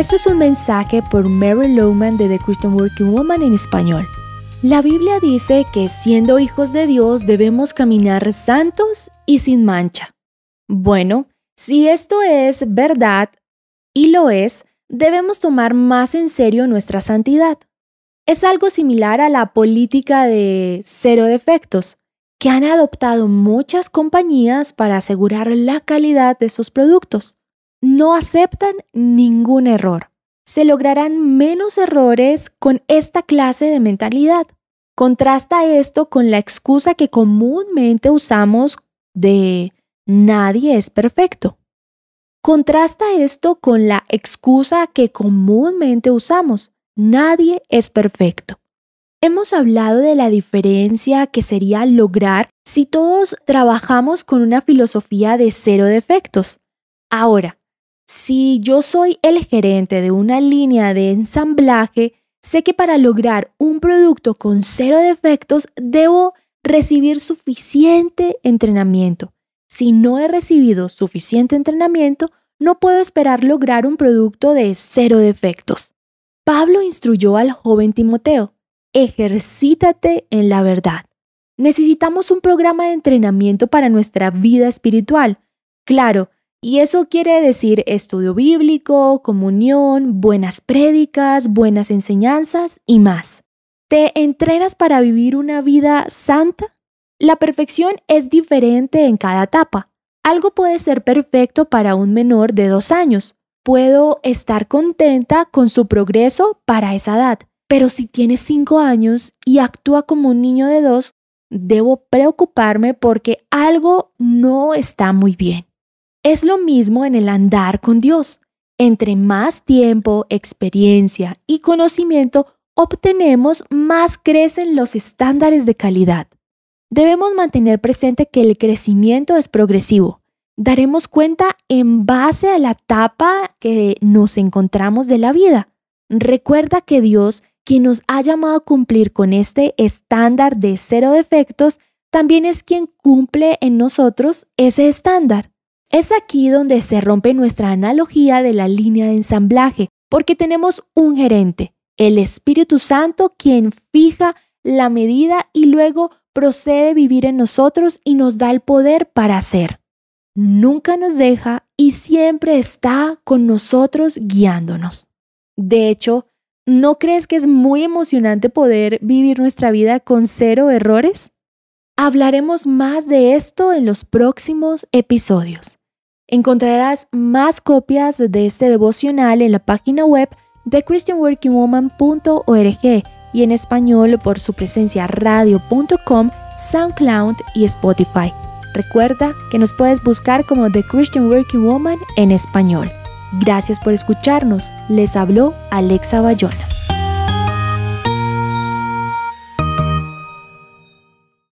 Esto es un mensaje por Mary Lowman de The Christian Working Woman en español. La Biblia dice que siendo hijos de Dios debemos caminar santos y sin mancha. Bueno, si esto es verdad, y lo es, debemos tomar más en serio nuestra santidad. Es algo similar a la política de cero defectos, que han adoptado muchas compañías para asegurar la calidad de sus productos. No aceptan ningún error se lograrán menos errores con esta clase de mentalidad. Contrasta esto con la excusa que comúnmente usamos de nadie es perfecto. Contrasta esto con la excusa que comúnmente usamos, nadie es perfecto. Hemos hablado de la diferencia que sería lograr si todos trabajamos con una filosofía de cero defectos. Ahora, si yo soy el gerente de una línea de ensamblaje, sé que para lograr un producto con cero defectos debo recibir suficiente entrenamiento. Si no he recibido suficiente entrenamiento, no puedo esperar lograr un producto de cero defectos. Pablo instruyó al joven Timoteo, ejercítate en la verdad. Necesitamos un programa de entrenamiento para nuestra vida espiritual. Claro, y eso quiere decir estudio bíblico, comunión, buenas prédicas, buenas enseñanzas y más. ¿Te entrenas para vivir una vida santa? La perfección es diferente en cada etapa. Algo puede ser perfecto para un menor de dos años. Puedo estar contenta con su progreso para esa edad. Pero si tiene cinco años y actúa como un niño de dos, debo preocuparme porque algo no está muy bien. Es lo mismo en el andar con Dios. Entre más tiempo, experiencia y conocimiento obtenemos, más crecen los estándares de calidad. Debemos mantener presente que el crecimiento es progresivo. Daremos cuenta en base a la etapa que nos encontramos de la vida. Recuerda que Dios, quien nos ha llamado a cumplir con este estándar de cero defectos, también es quien cumple en nosotros ese estándar. Es aquí donde se rompe nuestra analogía de la línea de ensamblaje, porque tenemos un gerente, el Espíritu Santo, quien fija la medida y luego procede a vivir en nosotros y nos da el poder para hacer. Nunca nos deja y siempre está con nosotros guiándonos. De hecho, ¿no crees que es muy emocionante poder vivir nuestra vida con cero errores? Hablaremos más de esto en los próximos episodios. Encontrarás más copias de este devocional en la página web de christianworkingwoman.org y en español por su presencia radio.com, SoundCloud y Spotify. Recuerda que nos puedes buscar como The Christian Working Woman en español. Gracias por escucharnos. Les habló Alexa Bayona.